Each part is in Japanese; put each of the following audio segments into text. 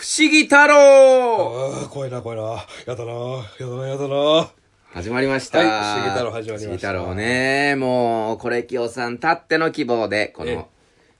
不思議太郎ああ、怖いな、怖いな。やだな、やだな、やだな。始まりました。はい不思議太郎始まりました不思議太郎ね。もう、これきよさんたっての希望で、こええの、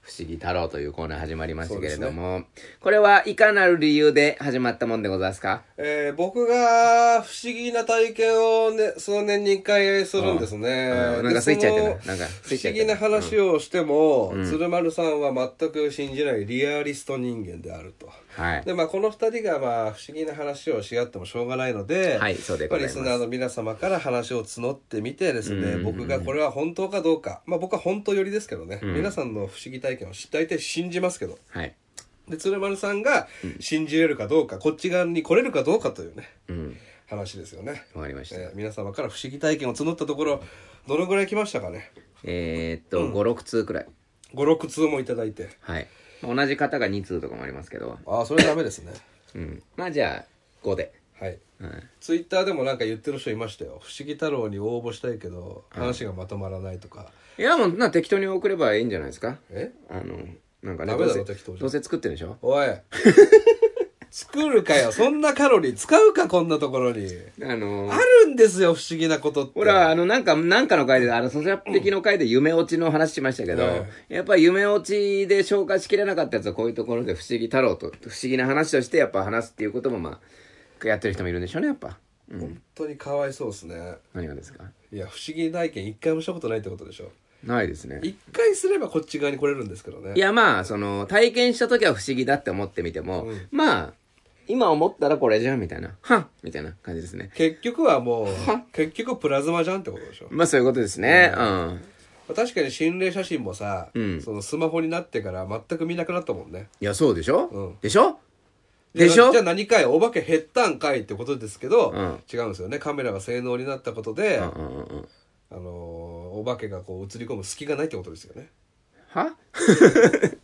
不思議太郎というコーナー始まりましたけれども、これはいかなる理由で始まったもんでございますか？えー、僕が不思議な体験をね、数年に一回するんですね。うんなんかでスイッチ入ってるそのなんか不思議な話をしても、鶴丸さんは全く信じないリアリスト人間であると。はい。で、まあ、この二人が、まあ、不思議な話をし合ってもしょうがないので、はいそうでリスナーの皆様から話を募ってみてですね、うん僕がこれは本当かどうか、まあ、僕は本当寄りですけどね、皆さんの不思議体験を大体信じますけど、はい。で、鶴丸さんが信じれるかどうか、こっち側に来れるかどうかというね、うん。話ですよね。わかりました。えー皆様から不思議体験を募ったところ、どのぐらい来ましたかね？えーっと、5、6通くらい。?5、6通もいただいて。はい。同じ方が2通とかもありますけど、ああ、それダメですね。うん。まあじゃあ、5で。はい。うん。ツイッターでもなんか言ってる人いましたよ。不思議太郎に応募したいけど、話がまとまらないとか。いや、もう、な、適当に送ればいいんじゃないですかえ？あの、なんかね、ダメだろどうせ適当じゃどうせ作ってるんでしょ？おい。作るかよ。そんなカロリー使うか、こんなところに。あのあるんですよ、不思議なことって。ほら、あの、なんか、なんかの回で、あの、咀嚼的の回で夢落ちの話しましたけど、はいやっぱり夢落ちで消化しきれなかったやつはこういうところで不思議太郎と、不思議な話としてやっぱ話すっていうこともまあ、やってる人もいるんでしょうね、やっぱ。うん。本当にかわいそうですね。何がですか？いや、不思議体験一回もしたことないってことでしょ。ないですね。一回すればこっち側に来れるんですけどね。いや、まあ、その、体験した時は不思議だって思ってみても、うんまあ、今思ったらこれじゃん、みたいな。はんみたいな感じですね。結局はもう、結局プラズマじゃんってことでしょ。まあ、そういうことですね。うん。確かに心霊写真もさ、うんそのスマホになってから全く見なくなったもんね。いや、そうでしょ、うんでしょ？でしょ？じゃあ何かいお化け減ったんかいってことですけど、うん違うんですよねカメラが性能になったことで、うんうんうんうん。あのーお化けがこう映り込む隙がないってことですよねは？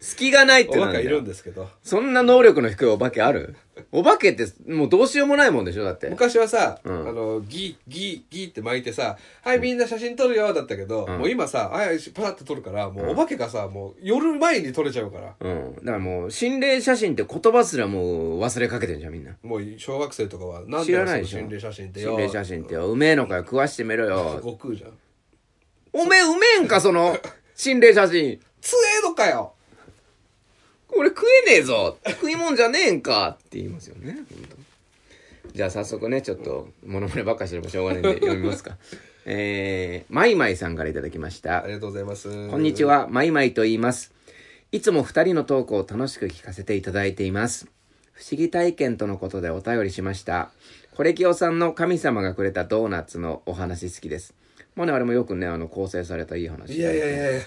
隙がないってなんだお化けいるんよ。ですけどそんな能力の低いお化けある？お化けってもうどうしようもないもんでしょだって。昔はさ、うんあのギーギーギーって巻いてさ「はいみんな写真撮るよ」だったけど、うんもう今さ「はいパラッと撮るからもうお化けがさもう夜前に撮れちゃうからうん。だからもう、心霊写真って言葉すらもう忘れかけてんじゃん、みんな。もう小学生とかは何知らないでしょ心霊写真ってよ心霊写真ってよ。うめえのかよ、食わしてみろよ。悟空じゃんおめえうめえんか、その、心霊写真。強えのかよこれ食えねえぞ食いもんじゃねえんかって言いますよね。本当じゃあ早速ね、ちょっと、モノマネばっかしてもしょうがないんで読みますか。えー、マイマイさんからいただきましたあ。りがとうございますこんにちは、マイマイと言います。いつも二人のトークを楽しく聞かせていただいています。不思議体験とのことでお便りしました。コレキオさんの神様がくれたドーナツのお話好きです。まあね、あれもよくね、あの、構成されたいい話。いやいやいやいや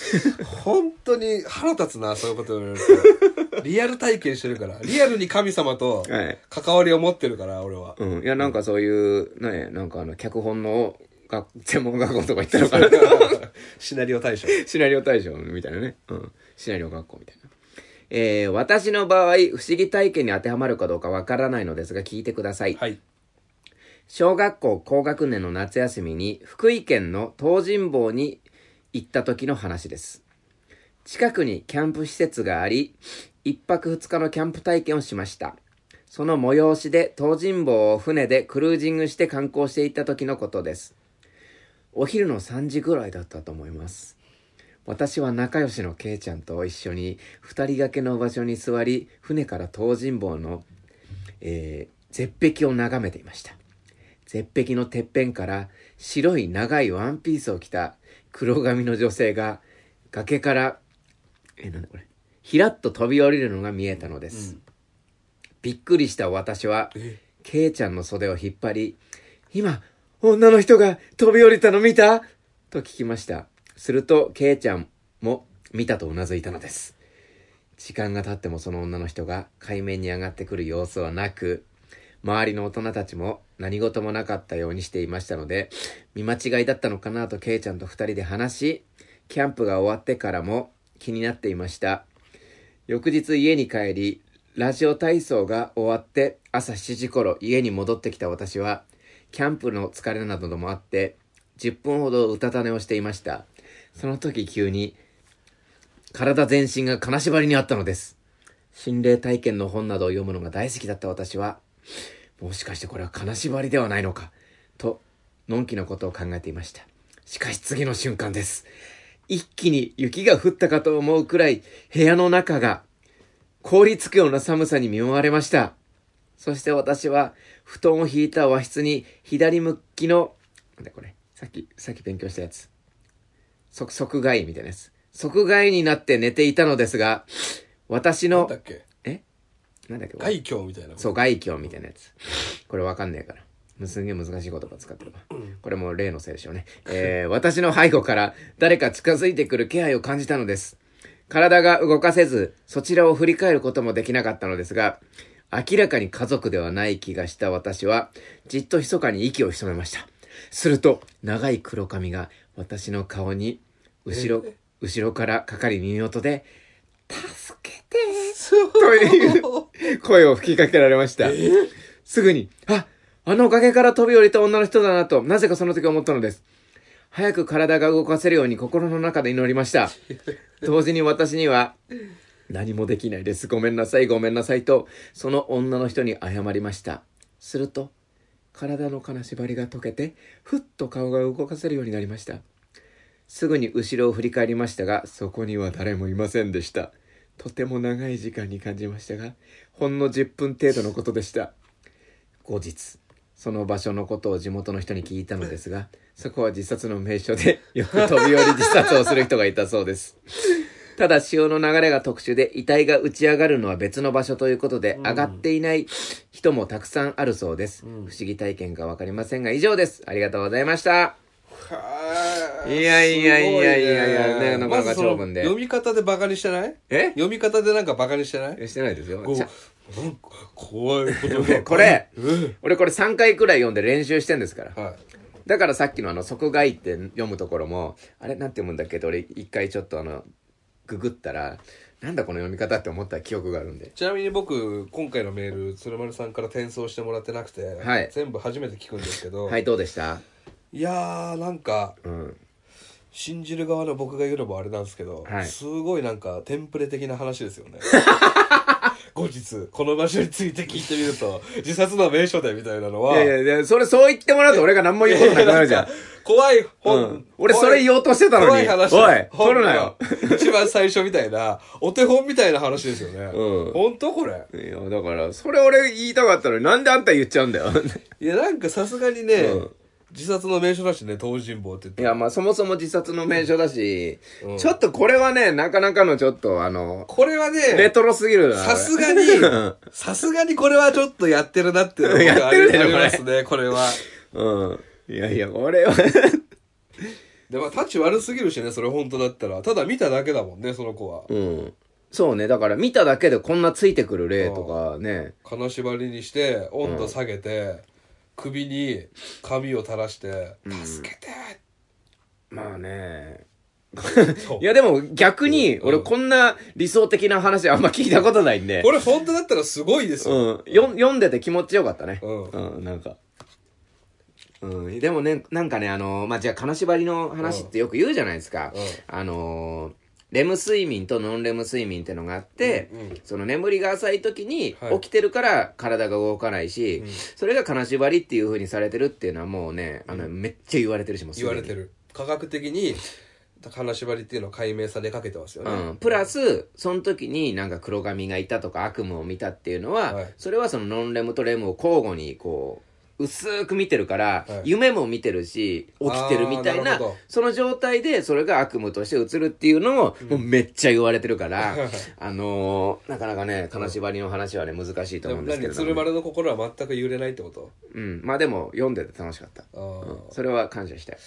本当に腹立つなそういうこと言われると リアル体験してるからリアルに神様とはい関わりを持ってるから俺はうん。いや、なんかそういう、ね、なんかあの、脚本の学専門学校とか行ったのかな。シナリオ大賞シナリオ大賞みたいなね。うん。シナリオ学校みたいな。えー、私の場合、不思議体験に当てはまるかどうかわからないのですが、聞いてください。はい小学校高学年の夏休みに福井県の東尋坊に行った時の話です。近くにキャンプ施設があり、一泊二日のキャンプ体験をしました。その催しで東尋坊を船でクルージングして観光していった時のことです。お昼の3時ぐらいだったと思います。私は仲良しのケイちゃんと一緒に二人掛けの場所に座り、船から東尋坊の、えー絶壁を眺めていました。絶壁のてっぺんから白い長いワンピースを着た黒髪の女性が崖から、え、なんだこれ、ひらっと飛び降りるのが見えたのです。びっくりした私は、ケイちゃんの袖を引っ張り、今、女の人が飛び降りたの見た？と聞きました。すると、ケイちゃんも見たとうなずいたのです。時間が経ってもその女の人が海面に上がってくる様子はなく、周りの大人たちも何事もなかったようにしていましたので、見間違いだったのかなとケイちゃんと二人で話し、キャンプが終わってからも気になっていました。翌日家に帰り、ラジオ体操が終わって朝7時頃家に戻ってきた私は、キャンプの疲れなどもあって、10分ほどうたた寝をしていました。その時急に、体全身が金縛りにあったのです。心霊体験の本などを読むのが大好きだった私は、もしかしてこれは金縛りではないのか、と、のんきなことを考えていました。しかし次の瞬間です。一気に雪が降ったかと思うくらい部屋の中が凍りつくような寒さに見舞われました。そして私は布団を引いた和室に左向きの、なんだこれ、さっき、さっき勉強したやつ。即、即外みたいなやつ。即外になって寝ていたのですが、私のなんだ、っけ外境みたいなそう、外境みたいなやつ。これわかんねえから。すんげえ難しい言葉使ってるわ。これも例のせいでしょうね。えー、私の背後から誰か近づいてくる気配を感じたのです。体が動かせず、そちらを振り返ることもできなかったのですが、明らかに家族ではない気がした私は、じっと密かに息を潜めました。すると、長い黒髪が私の顔に、後ろ、後ろからかかり耳元で、助けてという声を吹きかけられました。すぐに、あ、あの崖から飛び降りた女の人だなと、なぜかその時思ったのです。早く体が動かせるように心の中で祈りました。同時に私には、何もできないです。ごめんなさい、ごめんなさいと、その女の人に謝りました。すると、体の金縛りが解けて、ふっと顔が動かせるようになりました。すぐに後ろを振り返りましたが、そこには誰もいませんでした。とても長い時間に感じましたが、ほんの10分程度のことでした。後日、その場所のことを地元の人に聞いたのですが、そこは自殺の名所で、よく飛び降り自殺をする人がいたそうです。ただ潮の流れが特殊で遺体が打ち上がるのは別の場所ということで、上がっていない人もたくさんあるそうです。不思議体験かわかりませんが以上です。ありがとうございました。はいやいやいやいやいやなかなか長文で読み方でバカにしてない？え？読み方でなんかバカにしてない？してないですよ。なん。か怖いことが。これうん俺これ3回くらい読んで練習してんですから。はい。だからさっきのあの、即外って読むところも、あれなんて読むんだっけ？って俺一回ちょっとあの、ググったら、なんだこの読み方って思った記憶があるんで。ちなみに僕今回のメール鶴丸さんから転送してもらってなくて、はい。全部初めて聞くんですけど、はい、どうでした？いやーなんかうん。信じる側の僕が言うのもあれなんですけど、はいすごいなんかテンプレ的な話ですよね 後日この場所について聞いてみると自殺の名所でみたいなのいはやいやいや、それそう言ってもらうと俺が何も言うことなくなるじゃん。怖い本、うん。俺それ言おうとしてたのに。怖い話おい、本取るなよ。一番最初みたいなお手本みたいな話ですよね、うん本当これいや、だから、それ俺言いたかったのになんであんた言っちゃうんだよ。いやなんかさすがにね、うん自殺の名所だしね東尋坊って言っていや、まあそもそも自殺の名所だし、うんちょっとこれはね、なかなかのちょっとあの、これはねレトロすぎるな。さすがにうん、さすがにこれはちょっとやってるなっていうのが やってるでしょありますね、これは。うん。いやいや、これは、でも、タッチ悪すぎるしね、それ本当だったら。ただ見ただけだもんね、その子は。うん。そうね、だから見ただけでこんなついてくる例とかね。金縛りにして、温度下げて、首に髪を垂らして、助けて、まあね。いやでも逆に、俺こんな理想的な話あんま聞いたことないんで。これ本当だったらすごいですよ。うん。よ読んでて気持ちよかったね。うんうん、なんか。うん。でもね、なんかね、あのまあ、じゃあ金縛りの話ってよく言うじゃないですか。うんあのーレム睡眠とノンレム睡眠ってのがあって、うんうん。その眠りが浅い時にはい。起きてるから体が動かないし、それが金縛りっていう風にされてるっていうのはもうね、あの、めっちゃ言われてるし、もう言われてる。科学的に、金縛りっていうのは解明されかけてますよね。うん、プラスその時になんか黒髪がいたとか悪夢を見たっていうのは、はい。それはそのノンレムとレムを交互にこう薄く見てるから、はい。夢も見てるし起きてるみたいなあーなるほど。その状態でそれが悪夢として映るっていうのを、もうめっちゃ言われてるからあのーなかなかね金縛りの話はね難しいとでも思うんですけれど鶴丸の心は全く揺れないってこと？うん、まあでも読んでて楽しかった、あー。それは感謝したい。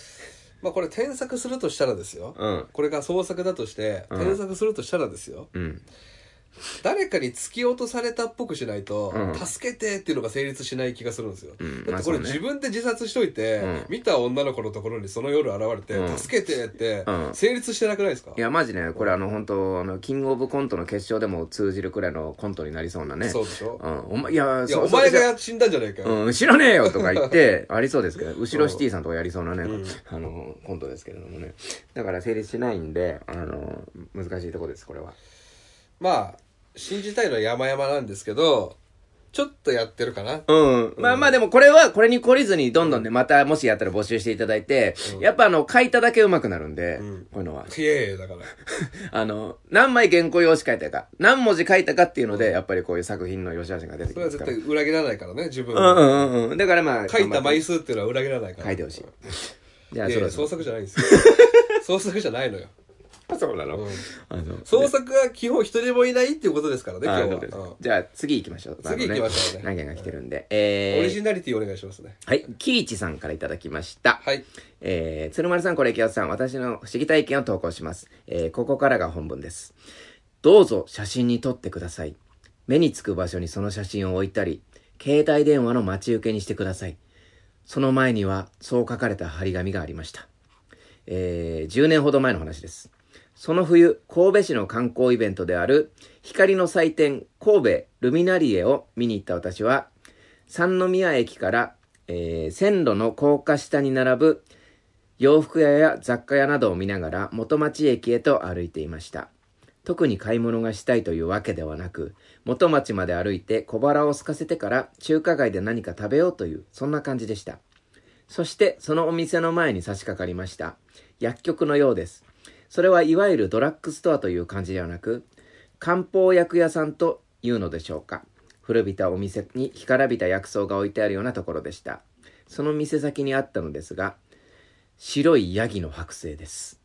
まあこれ添削するとしたらですよ。うん。これが創作だとして、うん。添削するとしたらですよ。うん誰かに突き落とされたっぽくしないと、うん。助けてっていうのが成立しない気がするんですよ、うん。だってこれまあそうね。自分で自殺しといて、うん。見た女の子のところにその夜現れて、うん。助けてって、うん。成立してなくないですか？いやマジねこれあの本当あのキングオブコントの決勝でも通じるくらいのコントになりそうなね。そうでしょ、うん、お前いやいやお前が死んだんじゃないかよ、うん、知らねえよとか言って、ありそうですけど、後ろシティさんとかやりそうなね、あの、コントですけれどもね。だから成立しないんで、あの、難しいとこです、これは。まあ信じたいのは山々なんですけど、ちょっとやってるかな。うん。まあまあでもこれは、これに懲りずにどんどんね、またもしやったら募集していただいて、やっぱあの、書いただけ上手くなるんで、んこういうのは。いやいや、だから。あの、何枚原稿用紙書いたか、何文字書いたかっていうので、やっぱりこういう作品の良し悪しが出てきそれますから。は絶対裏切らないからね、自分うんうんうんうん。だからまあ、書いた枚数。数っていうのは裏切らないから。書いてほしい。じゃあ、いやいや、そろそろ。創作じゃないんですよ。創作じゃないのよ。そうなの？うんあの、創作は基本一人もいないっていうことですからね、今日あそうですは。じゃあ、次行きましょう。次行きましょうね何件が来てるんで。うんえー、オリジナリティお願いしますね。はい、キイチさんからいただきました。はい。えー、鶴丸さん、これ、清さん、私の不思議体験を投稿します。えー、ここからが本文です。どうぞ写真に撮ってください。目につく場所にその写真を置いたり、携帯電話の待ち受けにしてください。その前には、そう書かれた張り紙がありました。えー、10年ほど前の話です。その冬、神戸市の観光イベントである、光の祭典、神戸ルミナリエを見に行った私は、三宮駅から、えー線路の高架下に並ぶ洋服屋や雑貨屋などを見ながら元町駅へと歩いていました。特に買い物がしたいというわけではなく、元町まで歩いて小腹を空かせてから中華街で何か食べようという、そんな感じでした。そしてそのお店の前に差し掛かりました。薬局のようです。それはいわゆるドラッグストアという感じではなく、漢方薬屋さんというのでしょうか。古びたお店に干からびた薬草が置いてあるようなところでした。その店先にあったのですが、白いヤギの剥製です。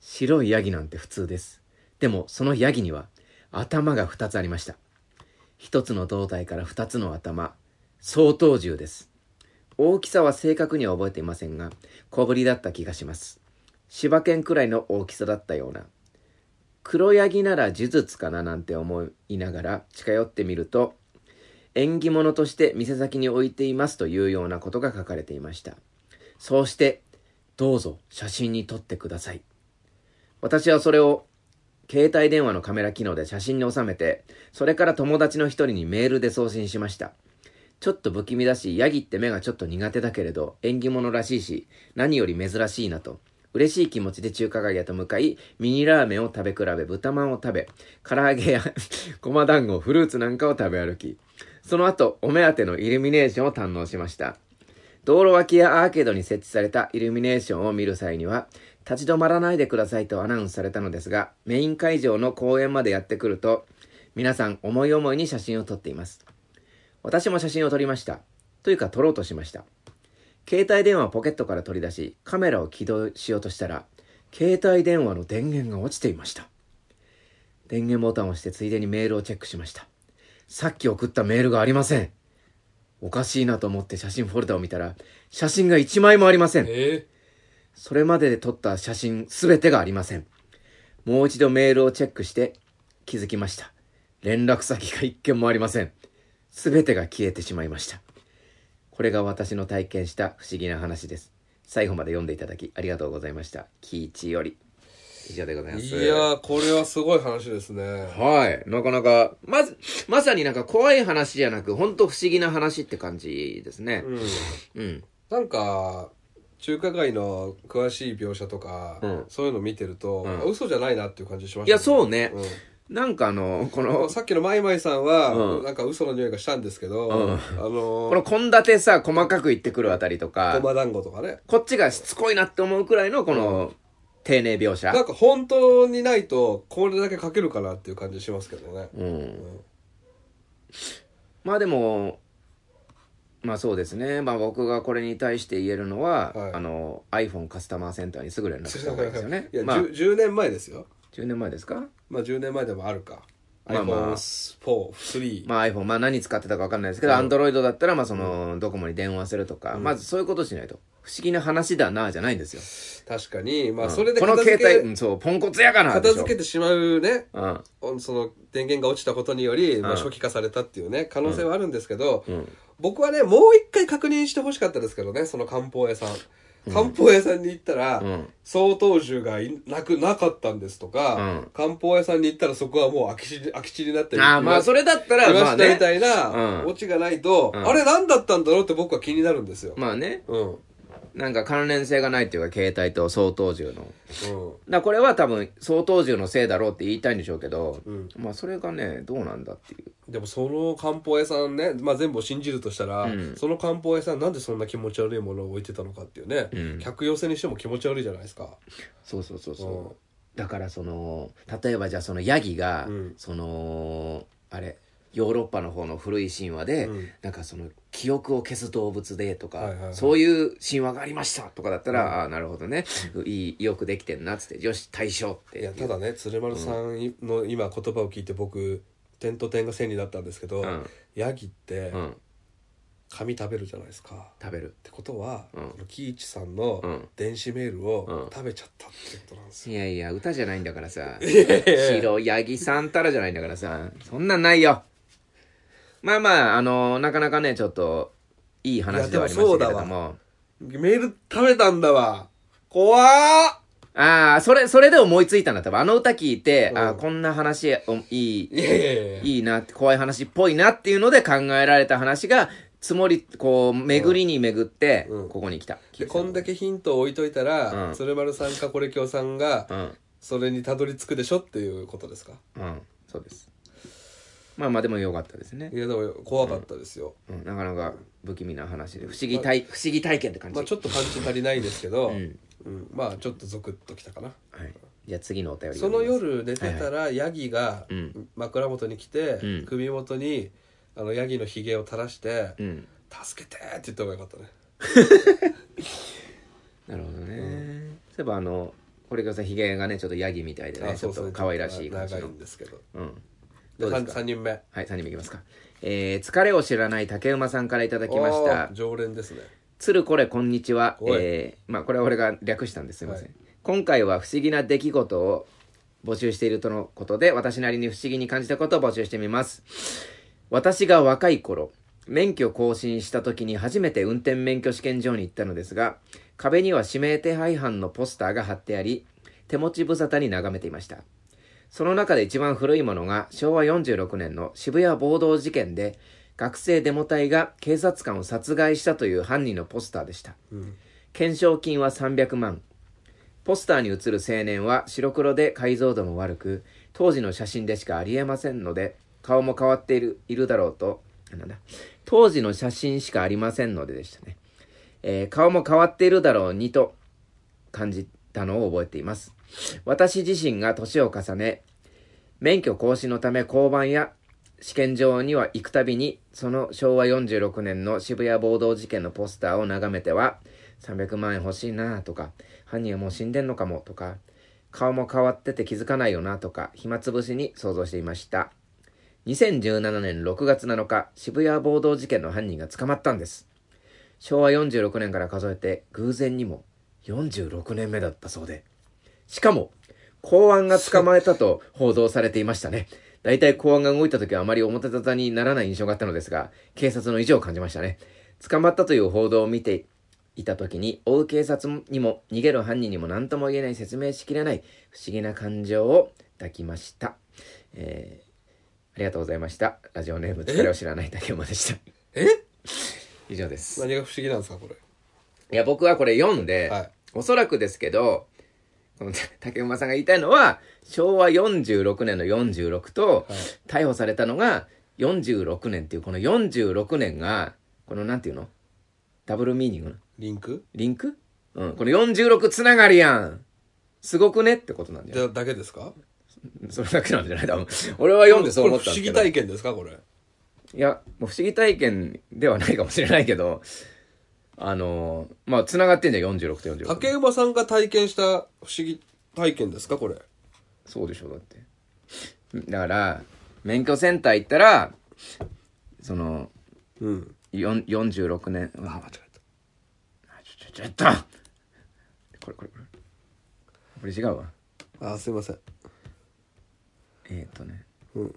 白いヤギなんて普通です。でもそのヤギには頭が2つありました。一つの胴体から2つの頭、相当重です。大きさは正確には覚えていませんが、小ぶりだった気がします。柴犬くらいの大きさだったような。黒ヤギなら呪術かななんて思いながら近寄ってみると、縁起物として店先に置いていますというようなことが書かれていました。そうして、どうぞ写真に撮ってください。私はそれを携帯電話のカメラ機能で写真に収めて、それから友達の一人にメールで送信しました。ちょっと不気味だし、ヤギって目がちょっと苦手だけれど、縁起物らしいし、何より珍しいなと。嬉しい気持ちで中華街へと向かい、ミニラーメンを食べ比べ、豚まんを食べ、唐揚げや ごま団子、フルーツなんかを食べ歩き、その後、お目当てのイルミネーションを堪能しました。道路脇やアーケードに設置されたイルミネーションを見る際には、立ち止まらないでくださいとアナウンスされたのですが、メイン会場の公園までやってくると、皆さん思い思いに写真を撮っています。私も写真を撮りました。というか撮ろうとしました。携帯電話をポケットから取り出し、カメラを起動しようとしたら、携帯電話の電源が落ちていました。電源ボタンを押してついでにメールをチェックしました。さっき送ったメールがありません。おかしいなと思って写真フォルダを見たら、写真が1枚もありません。えそれまでで撮った写真すべてがありません。もう一度メールをチェックして気づきました。連絡先が一件もありません。すべてが消えてしまいました。これが私の体験した不思議な話です。最後まで読んでいただきありがとうございました。キイチより。以上でございます。いやー、これはすごい話ですね。はい。なかなか、まず、まさになんか怖い話じゃなく、ほんと不思議な話って感じですね。うん。うん。なんか、中華街の詳しい描写とか、うんそういうの見てると、うんあ嘘じゃないなっていう感じしました、いや、そうね。うんなんかあの、こあの、さっきのマイマイさんは、うんなんか嘘の匂いがしたんですけど、うんあのこの献立さ、細かく言ってくるあたりとか、ごま団子とかね。こっちがしつこいなって思うくらいのこの、丁寧描写。なんか本当にないと、これだけ書けるかなっていう感じしますけどね。うん。まあでも、まあそうですね。まあ僕がこれに対して言えるのは、はいあの、iPhone カスタマーセンターにすぐ連絡した方がいいですよねい。や、まあ 10, 10年前ですよ。10年前ですか？まあ10年前でもあるか。まあまあ iPhone4、3。まあ iPhone、まあ何使ってたか分かんないですけど、うん Android だったら、まあその、ドコモに電話するとか、まずそういうことしないと。不思議な話だな、じゃないんですよ。確かに、まあうんそれでこの片付け、携帯、うんそう、ポンコツやかな。片付けてしまうね、うん。その電源が落ちたことにより、まあ、うん初期化されたっていうね、可能性はあるんですけど、うん。僕はね、もう一回確認してほしかったですけどね、その漢方屋さん。漢方屋さんに行ったら、うん相当銃がいなく、なかったんですとか、うん漢方屋さんに行ったらそこはもう空き地空き地になってる。ああ、まあそれだったら、いままあね。みたいな、うんオチがないと、うんあれ何だったんだろうって僕は気になるんですよ。まあね。うん。なんか関連性がないっていうか携帯と相当銃の。うん。らこれは多分相当銃のせいだろうって言いたいんでしょうけど、うん。まあそれがねどうなんだっていう。でもその漢方屋さんね、まあ、全部を信じるとしたら、うん。その漢方屋さんなんでそんな気持ち悪いものを置いてたのかっていうね、うん。客寄せにしても気持ち悪いじゃないですか。そうそうそうそう、うん。だからその例えばじゃあそのヤギが、うん。そのあれヨーロッパの方の古い神話で、うん。なんかその記憶を消す動物でとか、はいはいはい。そういう神話がありましたとかだったら、ああなるほどね、いいよくできてんなっつってよし対象っていやただね鶴丸さんの今言葉を聞いて僕点と点が線になったんですけど、うん。ヤギってうん。紙食べるじゃないですか、っ食べる。てことは、うん。この喜一さんのうん。電子メールうん。を食べちゃったってことなんですよ、いやいや歌じゃないんだからさ。白ヤギさんたらじゃないんだからさ。そんなんないよまあまああのなかなかねちょっといい話ではありましたけれどいやでもメール食べたんだわ怖ーああ、それ、それで思いついたんだ。多分あの歌聞いて、うんああ、こんな話、おいい、いやいやいやいいな怖い話っぽいなっていうので考えられた話が、つもり、こう、巡りに巡って、うんここに来た。でこんだけヒントを置いといたら、うん鶴丸さんかこれきょうさんがうん。それにたどり着くでしょっていうことですか？うん。そうです。まあまあでもよかったですねい。やでも怖かったですよ、うん、なかなか不気味な話で、不思議体、不思議体験って感じ。まあちょっとパンチ足りないですけど、うん。うんまあちょっとゾクッときたかなはい。じゃあ次のお便りその。夜寝てたらヤギがうん枕元に来て、うん首元にあのヤギのひげを垂らしてうん。「助けて!」って言った方がよかったね なるほどね。そういえばあの、これがさ、ヒゲがね、ちょっとヤギみたいでね、ちょっと可愛らしい感じの長いん。ですけどうん。でどうですか？3人目はい、3人目いきますか。えー、疲れを知らない竹馬さんからいただきました。常連ですねつるこれこんにちは。えー、まあこれは俺が略したんです。すいません。はい今回は不思議な出来事を募集しているとのことで、私なりに不思議に感じたことを募集してみます。私が若い頃、免許更新した時に初めて運転免許試験場に行ったのですが、壁には指名手配犯のポスターが貼ってあり、手持ち無沙汰に眺めていました。その中で一番古いものが昭和46年の渋谷暴動事件で学生デモ隊が警察官を殺害したという犯人のポスターでした。懸賞金は300万。ポスターに写る青年は白黒で解像度も悪く、当時の写真でしかありえませんので、顔も変わっている、いるだろうと、あなんだ、当時の写真しかありませんのででしたね。えー顔も変わっているだろうにと感じたのを覚えています。私自身が年を重ね、免許更新のため交番や試験場には行くたびに、その昭和46年の渋谷暴動事件のポスターを眺めては、300万円欲しいなとか、犯人はもう死んでんのかもとか、顔も変わってて気づかないよなとか、暇つぶしに想像していました。2017年6月7日、渋谷暴動事件の犯人が捕まったんです。昭和46年から数えて偶然にも46年目だったそうで。しかも、公安が捕まえたと報道されていましたね。大体公安が動いた時はあまり表沙汰にならない印象があったのですが、警察の意地を感じましたね。捕まったという報道を見ていた時に、追う警察にも逃げる犯人にも何とも言えない説明しきれない不思議な感情を抱きました。えーありがとうございました。ラジオネーム疲れを知らない竹馬でした。え？以上です。何が不思議なんですかこれいや、僕はこれ読んで、はいおそらくですけど、この 竹馬さんが言いたいのは、昭和46年の46と、はい逮捕されたのが46年っていう、この46年が、このなんていうの？ダブルミーニングの？リンク？リンク？うん。この46つながりやん。すごくねってことなんだよ。じゃだけですか？それだけなんじゃない？多分。俺は読んでそう思ったんですけど。これ不思議体験ですかこれ？いや、もう不思議体験ではないかもしれないけど、あのーまあ、繋がってんじゃん、46と46。竹馬さんが体験した不思議体験ですかこれ？そうでしょ、だって。だから、免許センター行ったら、その、うんよん46年、あ、あ間違えちょ、ちょ、ちょっとこれ、これ、これ。これ違うわ。たあすいませんえっ、ー、とね。うん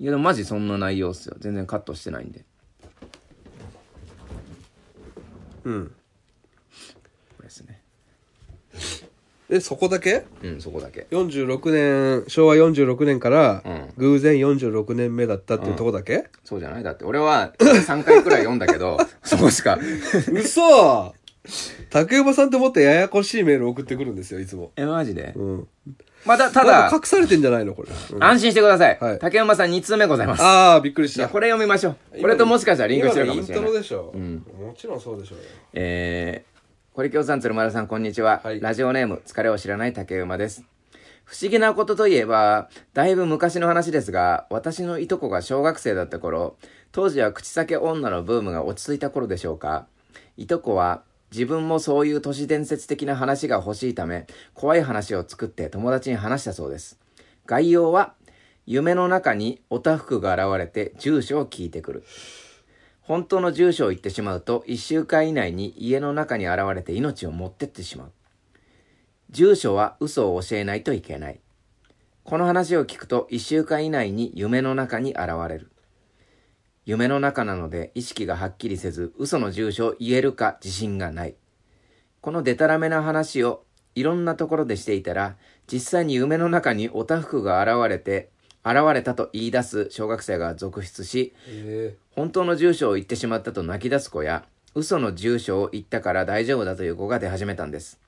いや、でもマジそんな内容っすよ。全然カットしてないんで。うんこれですね。えそこだけ？うん、そこだけ。46年昭和46年からうん。偶然46年目だったっていうとこだけ、そうじゃないだって俺は3回くらい読んだけど、そうしか。嘘竹馬さんってもっとややこしいメール送ってくるんですよ、いつも。え、マジで？うん。また、ただただ、、隠されてんじゃないのこれ。うん安心してください。はい竹馬さん2通目ございます。ああ、びっくりしいや、た。これ読みましょう。これともしかしたらリンクしてるかもしれない今のイントロ。でしょ。んもちろんそうでしょうよ。えー、堀京さん、鶴丸さん、こんにちは。はいラジオネーム、疲れを知らない竹馬です。不思議なことといえば、だいぶ昔の話ですが、私のいとこが小学生だった頃、当時は口裂け女のブームが落ち着いた頃でしょうか。いとこは、自分もそういう都市伝説的な話が欲しいため、怖い話を作って友達に話したそうです。概要は、夢の中におたふくが現れて住所を聞いてくる。本当の住所を言ってしまうと1週間以内に家の中に現れて命を持ってってしまう住所は嘘を教えないといけないこの話を聞くと1週間以内に夢の中に現れる夢の中なので意識がはっきりせず嘘の住所を言えるか自信がない。このデタラメな話をいろんなところでしていたら実際に夢の中におたふくが現れて現れたと言い出す小学生が続出しえ。本当の住所を言ってしまったと泣き出す子や嘘の住所を言ったから大丈夫だという子が出始めたんです。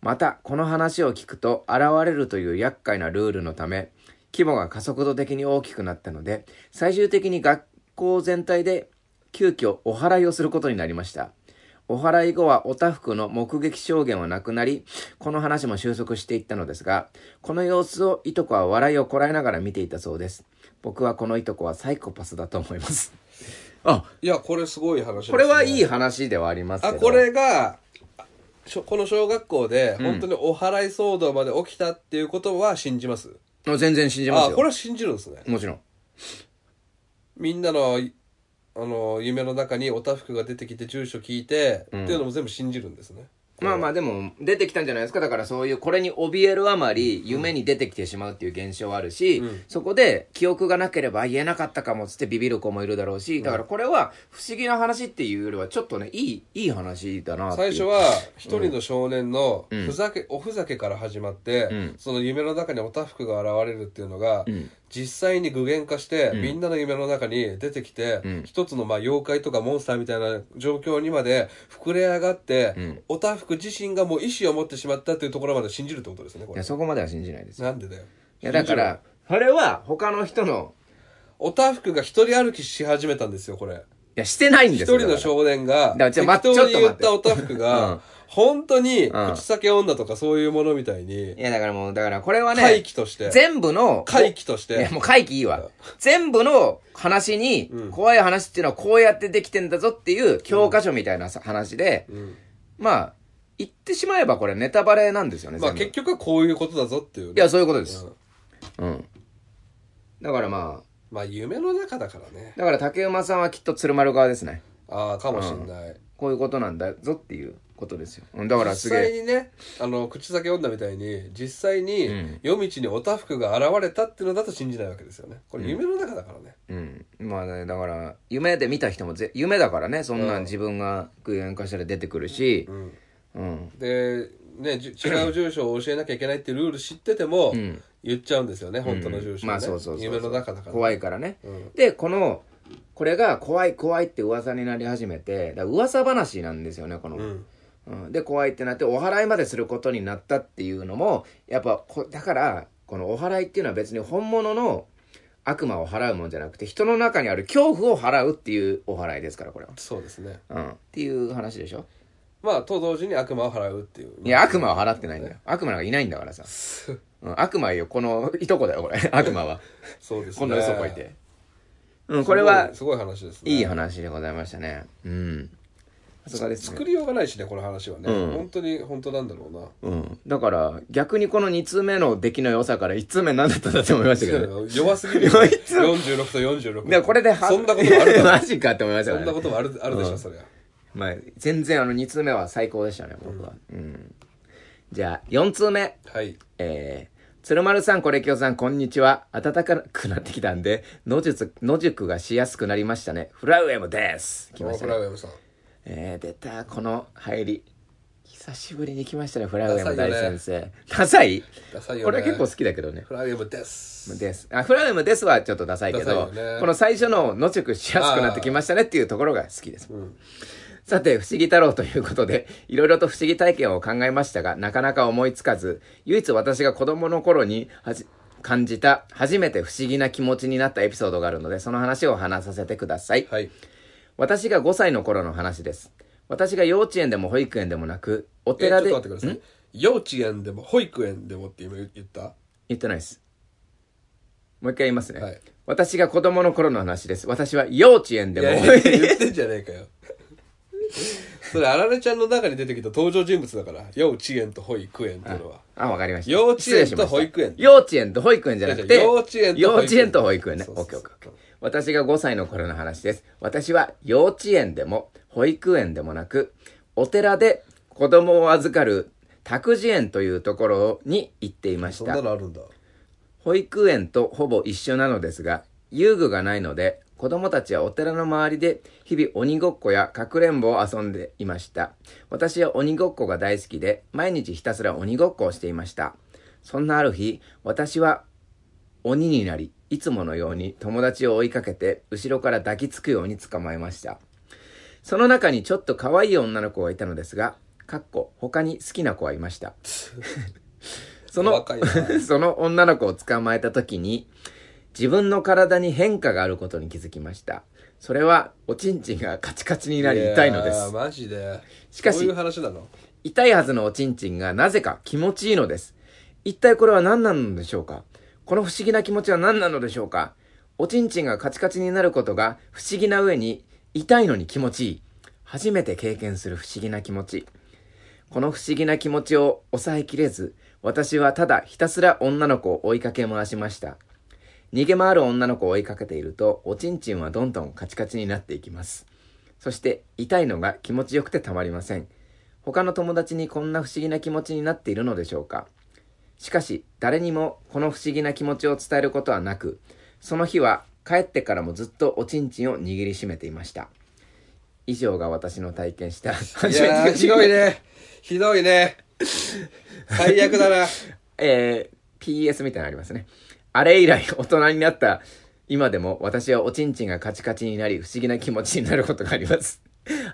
またこの話を聞くと現れるという厄介なルールのため規模が加速度的に大きくなったので最終的に学校全体で急遽お祓いをすることになりました。お祓い後はおたふくの目撃証言はなくなりこの話も収束していったのですがこの様子をいとこは笑いをこらえながら見ていたそうです。僕はこのいとこはサイコパスだと思います。あいや、これすごい話です、ね。これはいい話ではありますけあ、どこれが、この小学校でうん本当にお祓い騒動まで起きたっていうことは信じます、あ全然信じますあ、よこれは信じるんですね。もちろんみんなの、いあの、夢の中におたふくが出てきて住所聞いて、うん。っていうのも全部信じるんですね。まあまあでも出てきたんじゃないですか。だからそういうこれに怯えるあまり夢に出てきてしまうっていう現象はあるし、うん。そこで記憶がなければ言えなかったかもっつってビビる子もいるだろうしだからこれは不思議な話っていうよりはちょっとねいいいい話だなっていう。最初は一人の少年のうん。ふざけ、おふざけから始まって、うん。その夢の中におたふくが現れるっていうのが、うん実際に具現化して、ん。みんなの夢の中に出てきて、うん。一つのまあ妖怪とかモンスターみたいな状況にまで膨れ上がって、うん。おたふく自身がもう意志を持ってしまったっていうところまで信じるってことですねこれ。いやそこまでは信じないです。よなんでだよ。いやだからそれは他の人のおたふくが一人歩きし始めたんですよこれ。いやしてないんですよ一人の少年が適当に言ったおたふくうん。が本当にうん。口裂け女とかそういうものみたいにいやだからもうだからこれはね怪奇として。全部の怪奇として。いや、もう回帰いいわ。全部の話に、うん。怖い話っていうのはこうやってできてんだぞっていう教科書みたいなさ話で、うん。まあ、言ってしまえばこれネタバレなんですよね、まあ全部。結局はこういうことだぞっていうね。いや、そういうことです。う。ん。うん。だからまあ、まあ夢の中だからね。だから竹馬さんはきっと鶴丸側ですね。ああかもしんない。こういうことなんだぞっていうことですよ。うんだからす実際。にねあの口先女みたいに実際にうん。夜道におたふくが現れたっていうのだと信じないわけですよね。これ夢の中だからね、うん。まあね、だから、夢で見た人もぜ、夢だからね、そんなうん。ん自分が具現化したら出てくるし。う、ん。うん。でねじ違う住所を教えなきゃいけないっていうルール知ってても、うん。言っちゃうんですよね本当の住所をね、まあそうそうそう夢の中だから怖いからね。うん。で、この、これが怖い怖いって噂になり始めて、だから噂話なんですよね、この。うんうんで、怖いってなって、お祓いまですることになったっていうのも、やっぱこ、だから、このお祓いっていうのは別に本物の悪魔を払うもんじゃなくて、人の中にある恐怖を払うっていうお祓いですから、これは。そうですねうん。っていう話でしょ？まあと同時に悪魔を払うっていういや、悪魔は払ってないんだよ。悪魔なんかいないんだからさ。うん、悪魔よ、この、いとこだよ、これ。悪魔は。そうですねこんな嘘こいて。うん、これは、すごいすごい話ですねいい話でございましたね。うん。さすがですね作。りようがないしねこの話はね、うん本当に本当なんだろうなうん。だから、逆にこの2通目の出来の良さから1通目何だったんだって思いましたけどね。弱すぎるよ、ね、いつ46と46でもこれでは、そんなこともあるマジかって思いましたそんな。こともあるあるでしょ、うんそりゃまあ、全然あの2通目は最高でしたね、僕は。うん。じゃあ、4通目。はいえー、鶴丸さん、コレキョさん、こんにちは。暖かくなってきたんで、野術、野宿がしやすくなりましたね。フラウエムです。来ましたねフラ。ウェムさんえー、出た、この入り。久しぶりに来ましたねフラウエム大先生。ダサい？ダサいよね。これ結構好きだけどね。フライムです。です。あフラウエムですはちょっとダサいけどよね。この最初の野宿しやすくなってきましたねっていうところが好きです。うん。さて、不思議太郎ということで、いろいろと不思議体験を考えましたが、なかなか思いつかず、唯一私が子供の頃に感じた、初めて不思議な気持ちになったエピソードがあるので、その話を話させてください。はい私が5歳の頃の話です。私が幼稚園でも保育園でもなく、おえちょ寺で、っと待ってください幼稚園でも保育園でもって今言った？言ってないです。もう一回言いますね。はい私が子供の頃の話です。私は幼稚園でも、いやいや 言ってんじゃねえかよそれあられちゃんの中に出てきた登場人物だから幼稚園と保育園っていうのはあ、わかりました。幼稚園と保育園幼稚園と保育園じゃなくて、幼稚園と保育園ね。オッケーオッケーオッケー。私が5歳の頃の話です。私は幼稚園でも保育園でもなく、お寺で子供を預かる託児園というところに行っていましそんた。なのあるんだ保育園とほぼ一緒なのですが、遊具がないので、子供たちはお寺の周りで日々鬼ごっこやかくれんぼを遊んでいました。私は鬼ごっこが大好きで、毎日ひたすら鬼ごっこをしていました。そんなある日、私は鬼になり、いつものように友達を追いかけて、後ろから抱きつくように捕まえました。その中にちょっと可愛い女の子がいたのですが、かっこ他に好きな子はいました。その その女の子を捕まえた時に、自分の体に変化があることに気づきました。それは、おちんちんがカチカチになり痛いのです。マジでしかしどういう話なの？痛いはずのおちんちんがなぜか気持ちいいのです。一体これは何なのでしょうか？この不思議な気持ちは何なのでしょうか？おちんちんがカチカチになることが不思議な上に痛いのに気持ちいい。初めて経験する不思議な気持ち。この不思議な気持ちを抑えきれず、私はただひたすら女の子を追いかけ回しました。逃げ回る女の子を追いかけていると、おちんちんはどんどんカチカチになっていきます。そして、痛いのが気持ちよくてたまりません。他の友達にこんな不思議な気持ちになっているのでしょうか？しかし、誰にもこの不思議な気持ちを伝えることはなく、その日は帰ってからもずっとおちんちんを握りしめていました。以上が私の体験したいやーひどいねひどいね最悪だな えー、PS みたいなのありますね。あれ以来大人になった今でも私はおちんちんがカチカチになり不思議な気持ちになることがあります。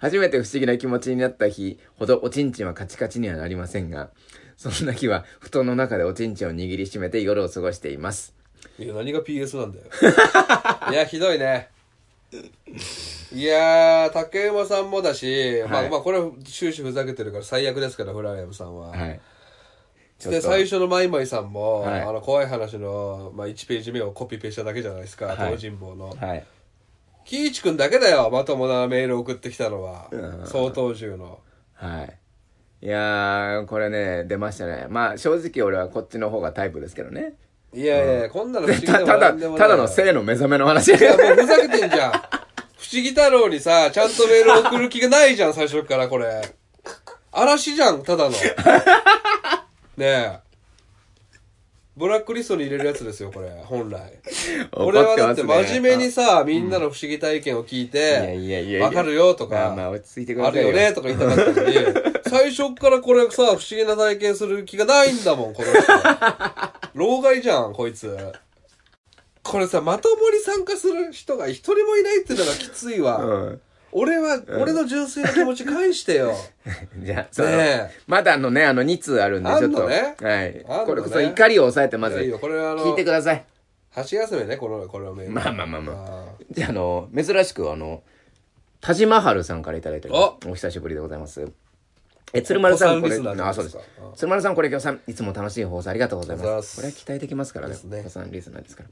初めて不思議な気持ちになった日ほどおちんちんはカチカチにはなりませんが、そんな日は布団の中でおちんちんを握りしめて夜を過ごしています。いや何が PS なんだよ。いやひどいね。いやー竹馬さんもだし、まはい。あまあこれは終始ふざけてるから最悪ですからフライアムさんは、はい。でと。最初のマイマイさんも、はい。あの怖い話の、まあ、1ページ目をコピペしただけじゃないですかはい。東尋坊の、はい。喜一くんだけだよまともなメール送ってきたのは。うん。相当中の。はい。いやー、これね、出ましたね。まあ、正直俺はこっちの方がタイプですけどね。いやいや、こんなの不思議たただ、ただの性の目覚めの話。いやもうふざけてんじゃん。不思議太郎にさちゃんとメール送る気がないじゃん最初からこれ。嵐じゃんただの。ねえ。ブラックリストに入れるやつですよこれ。本来。俺はだって真面目にさ、みんなの不思議体験を聞いて、わかるよとか、まあ。るよねとか言いたかったのに、最初からこれさ、不思議な体験する気がないんだもん、この人。老害じゃん、こいつ。これさ、まともに参加する人が一人もいないっていうのがきついわ。うん。俺は、俺の純粋な気持ち返してよ。じゃあ、そのねえまだあのね、あの2通あるんで、あちょっと。ねはい。ねこれこそ怒りを抑えて、まず、いやいやこれはあの聞いてください。箸休めね、この、これをメール。まあまあまあまあじゃあ、あの、珍しく、あの、田島春さんからいただいております。お久しぶりでございます。え、鶴丸さん、これ、あ、そうです。鶴丸さん、これ今日さん、いつも楽しい放送ありがとうございま。すすこれは期待できますからねお子さんリスナーですから。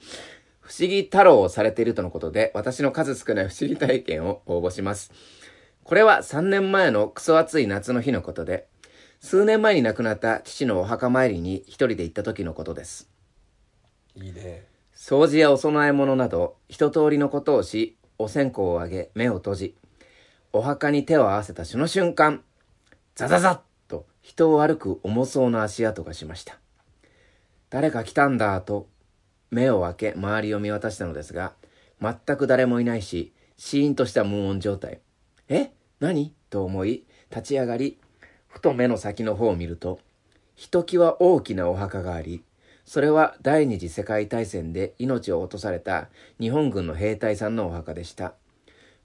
不思議太郎をされているとのことで、私の数少ない不思議体験を応募します。これは3年前のクソ暑い夏の日のことで、数年前に亡くなった父のお墓参りに一人で行った時のことです。いいね。掃除やお供え物など一通りのことをしお線香をあげ目を閉じお墓に手を合わせたその瞬間ザザザッと人を歩く重そうな足跡がしました。誰か来たんだと目を開け周りを見渡したのですが全く誰もいないしシーンとした無音状態。え？何？と思い立ち上がりふと目の先の方を見ると、ひときわ大きなお墓があり、それは第二次世界大戦で命を落とされた日本軍の兵隊さんのお墓でした。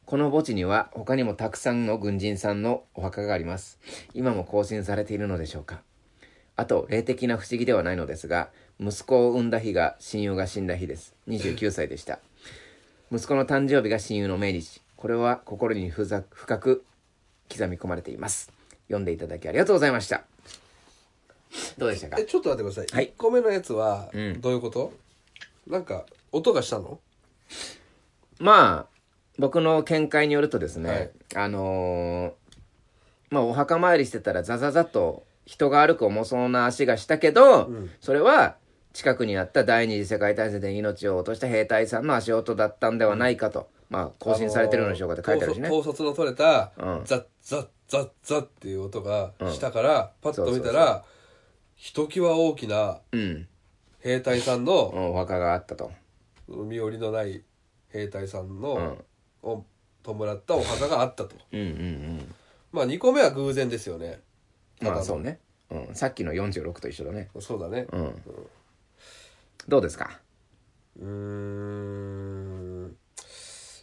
この墓地には他にもたくさんの軍人さんのお墓があります。今も更新されているのでしょうか。あと、霊的な不思議ではないのですが、息子を産んだ日が親友が死んだ日です。29歳でした。息子の誕生日が親友の命日。これは心に深く刻み込まれています。読んでいただきありがとうございました。どうでしたか？えちょっと待ってください、はい1個目のやつはうんどういうこと、なんか音がしたの？まあ、僕の見解によるとですね、はいあのーまあ、お墓参りしてたらザザザと人が歩く重そうな足がしたけど、うんそれは近くにあった第二次世界大戦で命を落とした兵隊さんの足音だったんではないかと、まあ、更新されてるのでしょうかって書いてあるしね。統率の取れた、うんザッザッザッザッっていう音がうんしたから、パッと見たらひときわ大きなうん。兵隊さんうのんお墓があったと。身寄りのない兵隊さんの、うんを弔ったお墓があったとうんうんうん。まあ2個目は偶然ですよねただのまあそうね。うん。さっきの46と一緒だね。そうだねうん。どうですか？うーん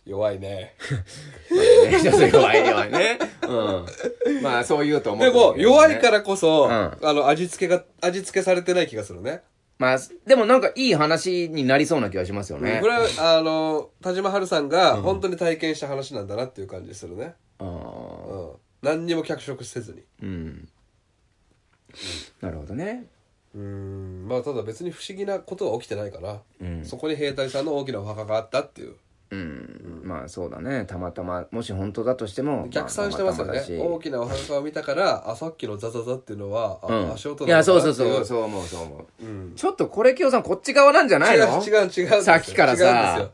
弱いね ねちょっと弱い弱いね。うん。まあそう言うと思う、でも弱いからこそ、んあの味付けが味付けされてない気がするねまあ、でもなんかいい話になりそうな気がしますよね。これはあの田島春さんが本当に体験した話なんだなっていう感じするね、あうーん、何にも脚色せずにうん。なるほどね。うーんまあただ別に不思議なことは起きてないかな、うん。そこに兵隊さんの大きなお墓があったっていううん。まあそうだね。たまたま、もし本当だとしても。逆算してますよねまあ大きなお墓を見たからあさっきのザザザっていうのは、あうん。足音いや、そうそうそう、そう思う、そう思う。うん、ちょっとこれ、きょうさん、こっち側なんじゃないの？違う違うさっきからさ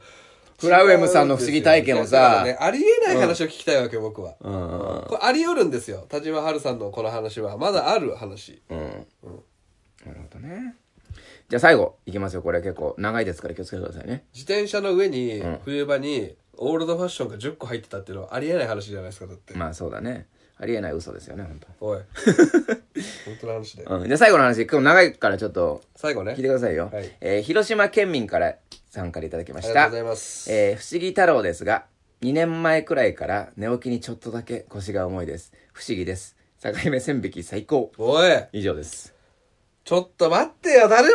フラウエムさんの不思議体験をさね、ありえない話を聞きたいわけよ、僕は。うんうんこれあり得るんですよ。田島春さんのこの話は。まだある話。うん。なるほどね。じゃあ最後、いきますよ。これ結構長いですから気をつけてくださいね。自転車の上にん、冬場に、オールドファッションが10個入ってたっていうのはありえない話じゃないですか、だって。まあそうだね。ありえない嘘ですよね、本おい。本当の話で。当。うん。じゃあ最後の話、今日長いからちょっと最後ね。聞いてくださいよ。はいえー広島県民から参加いただきましたありがとうござ。います。えー不思議太郎ですが、2年前くらいから寝起きにちょっとだけ腰が重いです。不思議です。境目線引き最高。おい、以上です。ちょっと待ってよ、誰も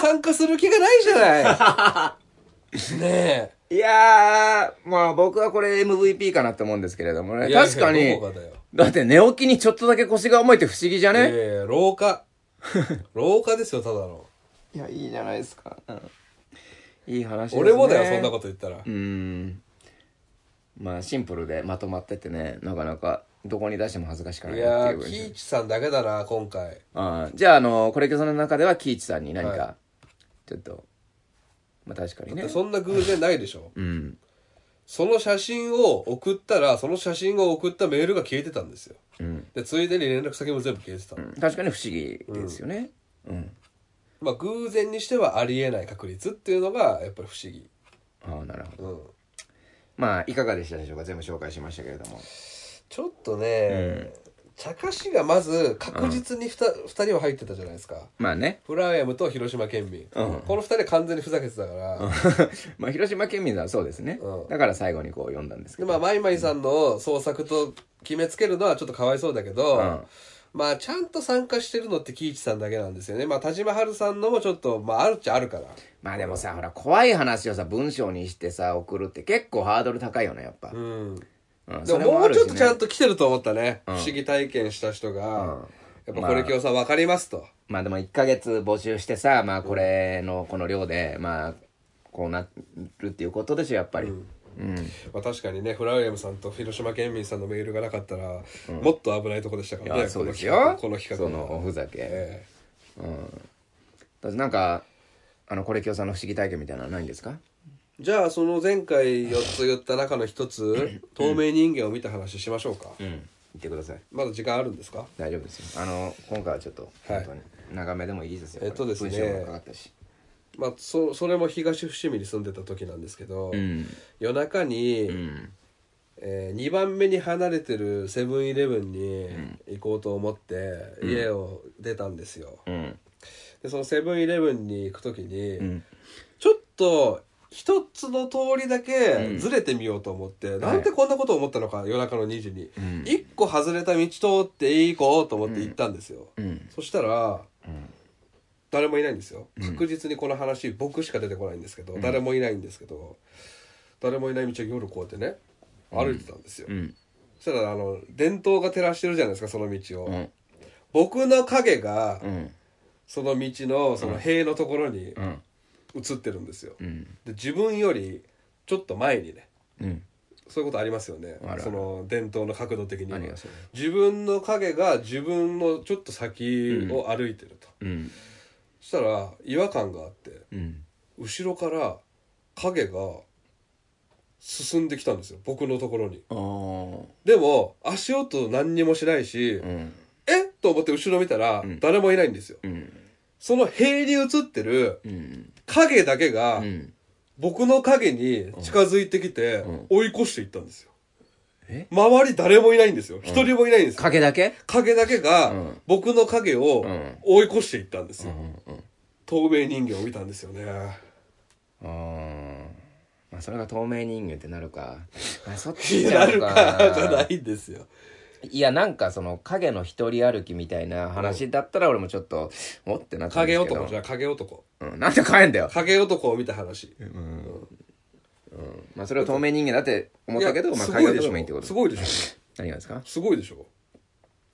参加する気がないじゃない。ねえ。いやー、まあ僕はこれ MVP かなと思うんですけれどもね。いや確かにいやどこ、がだよ。だって寝起きにちょっとだけ腰が重いって不思議じゃね、ええ廊下。廊下ですよ、ただの。いや、いいじゃないですか。いい話ですね。俺もだよ、そんなこと言ったらう。ーん。まあシンプルでまとまっててね、なかなかどこに出しても恥ずかしくないいなっていうやー、喜一さんだけだな、今回。あーじゃあ、あの、これけその中では喜一さんに何か、はちょっと、まあ確かにね。そんな偶然ないでしょ。うん。その写真を送ったら、その写真を送ったメールが消えてたんですよ。うん。で、ついでに連絡先も全部消えてたの。うん確かに不思議ですよね。うん。まあ、偶然にしてはありえない確率っていうのが、やっぱり不思議。ああ、なるほど。うん。まあ、いかがでしたでしょうか全部紹介しましたけれども。ちょっとね、茶化しがまず確実に 2, 二人は入ってたじゃないですか。まあね。フラウエムと広島県民。うんこの2人は完全にふざけてたから。まあ、広島県民はそうですね。うんだから最後にこう読んだんですけど。でまあ、マイマイさんの創作と決めつけるのはちょっとかわいそうだけど、うんまあ、ちゃんと参加してるのって喜一さんだけなんですよね。まあ、田島春さんのもちょっと、まあ、あるっちゃあるから。まあでもさ、ほら、怖い話をさ、文章にしてさ、送るって結構ハードル高いよね、やっぱ。うん。うんでももうちょっとちゃんと来てると思ったね。うん不思議体験した人が、うんやっぱこれ今日さん分かりますと。まあでも1ヶ月募集してさ、まあこれの、この量で、まあ、こうなるっていうことでしょ、やっぱり。うん。まあ、確かにね、フラウエムさんと広島県民さんのメールがなかったら、もっと危ないとこでしたからね。そうですよ。この企画。そこのおふざけ。えだってなんか、あの、これ今日さんの不思議体験みたいなのはないんですか？えじゃあ、その前回4つ言った中の1つ、透明人間を見た話しましょうか。うん。言ってください。まだ時間あるんですか？大丈夫ですよ。あの、今回はちょっと、はい本当に長めでもいいですよ。えっとですね文章もかかったし。まあ、そそれも東伏見に住んでた時なんですけど、うん。夜中に、うん。え2番目に離れてるセブンイレブンに行こうと思って家を出たんですよ、うんでそのセブンイレブンに行く時に、んちょっと一つの通りだけずれてみようと思って、なんでこんなことを思ったのか夜中の2時に、ん。一個外れた道通っていこうと思って行ったんですよ、うん。そしたら、誰もいないんですよ。確実にこの話僕しか出てこないんですけど、誰もいないんですけど誰もいない道を夜こうやってね歩いてたんですよ、うん。そしたらあの電灯が照らしてるじゃないですかその道を、うん。僕の影がうん。その道のその塀のところにうん映ってるんですよ、うん。で自分よりちょっと前にねうん。そういうことありますよね。あるあるその電灯の角度的には。自分の影が自分のちょっと先を歩いてると、うん。そしたら違和感があってうん。後ろから影が進んできたんですよ。僕のところに。あー。でも足音何にもしないし、うん。え？っと思って後ろ見たら誰もいないんですよ、うん。その塀に映ってるうん影だけがうん。僕の影に近づいてきてん。追い越していったんですよ。え？周り誰もいないんですよ。一人もいないんですよ。影だけ？影だけがうん。僕の影をん。追い越していったんですよ。うんうん透明人間を見たんですよね。あー。まあそれが透明人間ってなるか。まあそっいちやなるちゃうか。かじゃないんですよいやなんかその影の一人歩きみたいな話だったら俺もちょっとおってなったんで影すけど。男じゃあ影男。うん、なんで帰んだよ、影男を見た話。まあ、それは透明人間だって思ったけどいやまあ影すごいでし男もいいってことょすごいでし何がですか？ょすごいでしょ。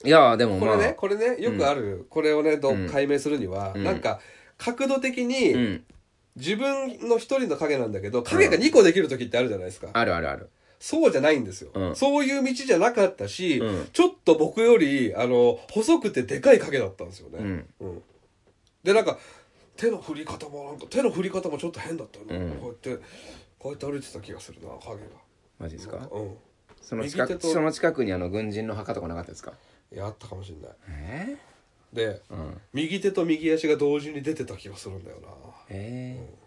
いやでもまあ。これねこれねよくある。これをねどう解明するにはなんか角度的うにん。自分の一人の影なんだけど影が2個できる時ってあるじゃないですか。あるあるあるそうじゃないんですよ、うん。そういう道じゃなかったし、うん。ちょっと僕よりあの細くてでかい影だったんですよね、うん。うん。でなんか手の振り方もなんか手の振り方もちょっと変だったよね、うん。こうやってこうやって歩いてた気がするな影が。マジですか？うん。その近く右手とその近くにあの軍人の墓とかなかったですか？いやあったかもしれない。えで、うん。右手と右足が同時に出てた気がするんだよな。えー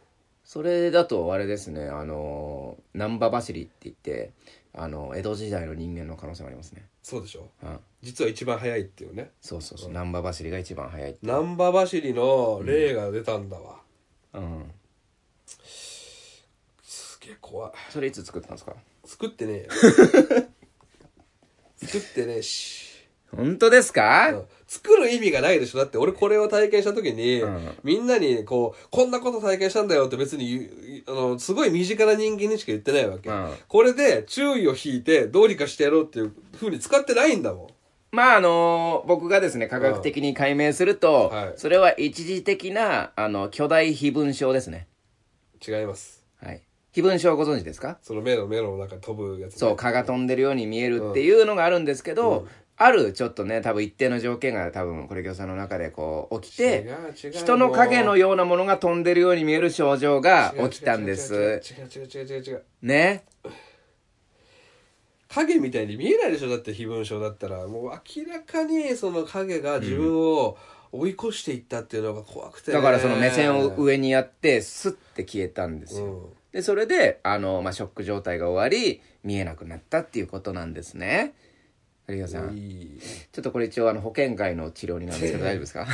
それだとあれですねあの難波走りって言ってあの江戸時代の人間の可能性もありますね。そうでしょ？うん。実は一番早いっていうね。そうそうそう。難波走りが一番早い難波走りの例が出たんだわ、うん。すげえ怖い。それいつ作ったんですか？作ってねえよ。作ってねえ。し本当ですか、うん。作る意味がないでしょ。だって俺これを体験した時に、うん。みんなにこうこんなこと体験したんだよって別にあのすごい身近な人間にしか言ってないわけ、うん。これで注意を引いてどうにかしてやろうっていうふうに使ってないんだもん。まああの僕がですね科学的に解明すると、はい。それは一時的なあの巨大非分症ですね。違います。はい。非分症ご存知ですか？その目の目の中に飛ぶやつね、そう蚊が飛んでるように見えるっていうのがあるんですけど、あるちょっとね多分一定の条件が多分これ業さんの中でこう起き違て人の影のようなものが飛んでるように見える症状が起きたんです。違う違う違う違う違う。ね。影みたいに見えないでしょ？だって非分症だったらもう明らかにその影が自分を追い越していったっていうのが怖くて、だからその目線を上にやってスッて消えたんですよ、うん。でそれであの、まあ、ショック状態が終わり見えなくなったっていうことなんですね有賀さん。いい。ちょっとこれ一応あの保険外の治療になるんですけど大丈夫ですか